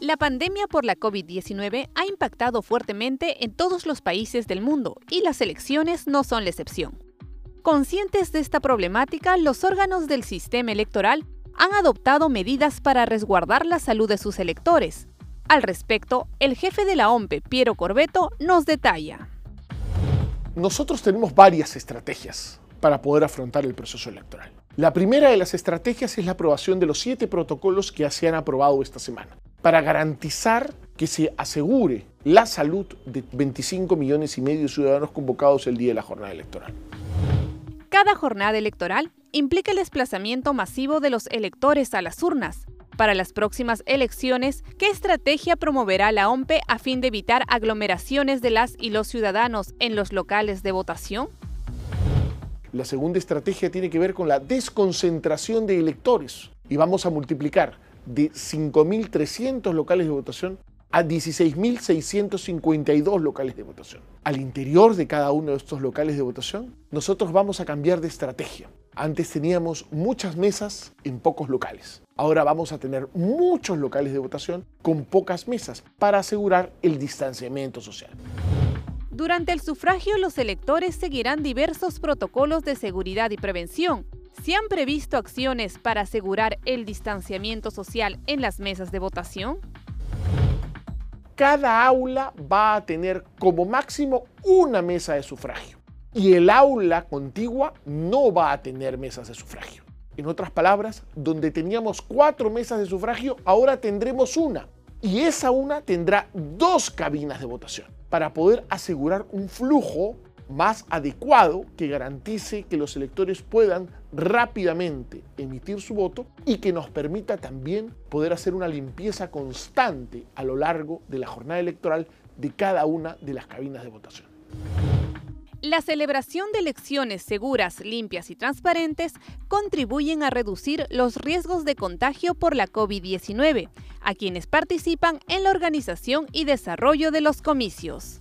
La pandemia por la COVID-19 ha impactado fuertemente en todos los países del mundo y las elecciones no son la excepción. Conscientes de esta problemática, los órganos del sistema electoral han adoptado medidas para resguardar la salud de sus electores. Al respecto, el jefe de la OMPE, Piero Corbeto, nos detalla. Nosotros tenemos varias estrategias para poder afrontar el proceso electoral. La primera de las estrategias es la aprobación de los siete protocolos que se han aprobado esta semana para garantizar que se asegure la salud de 25 millones y medio de ciudadanos convocados el día de la jornada electoral. Cada jornada electoral implica el desplazamiento masivo de los electores a las urnas. Para las próximas elecciones, ¿qué estrategia promoverá la OMPE a fin de evitar aglomeraciones de las y los ciudadanos en los locales de votación? La segunda estrategia tiene que ver con la desconcentración de electores y vamos a multiplicar de 5.300 locales de votación a 16.652 locales de votación. Al interior de cada uno de estos locales de votación, nosotros vamos a cambiar de estrategia. Antes teníamos muchas mesas en pocos locales. Ahora vamos a tener muchos locales de votación con pocas mesas para asegurar el distanciamiento social. Durante el sufragio, los electores seguirán diversos protocolos de seguridad y prevención, ¿Se han previsto acciones para asegurar el distanciamiento social en las mesas de votación? Cada aula va a tener como máximo una mesa de sufragio y el aula contigua no va a tener mesas de sufragio. En otras palabras, donde teníamos cuatro mesas de sufragio, ahora tendremos una. Y esa una tendrá dos cabinas de votación para poder asegurar un flujo más adecuado que garantice que los electores puedan rápidamente emitir su voto y que nos permita también poder hacer una limpieza constante a lo largo de la jornada electoral de cada una de las cabinas de votación. La celebración de elecciones seguras, limpias y transparentes contribuyen a reducir los riesgos de contagio por la COVID-19 a quienes participan en la organización y desarrollo de los comicios.